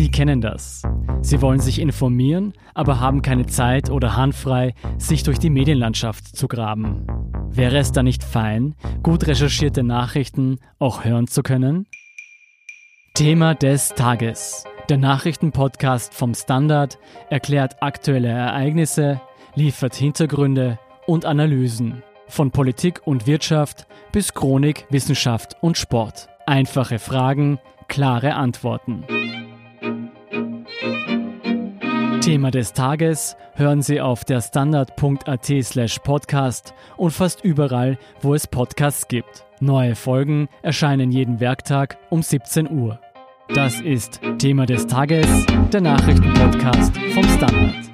Sie kennen das. Sie wollen sich informieren, aber haben keine Zeit oder Hand frei, sich durch die Medienlandschaft zu graben. Wäre es da nicht fein, gut recherchierte Nachrichten auch hören zu können? Thema des Tages. Der Nachrichtenpodcast vom Standard erklärt aktuelle Ereignisse, liefert Hintergründe und Analysen. Von Politik und Wirtschaft bis Chronik, Wissenschaft und Sport. Einfache Fragen, klare Antworten. Thema des Tages hören Sie auf der standard.at slash podcast und fast überall, wo es Podcasts gibt. Neue Folgen erscheinen jeden Werktag um 17 Uhr. Das ist Thema des Tages, der Nachrichtenpodcast vom Standard.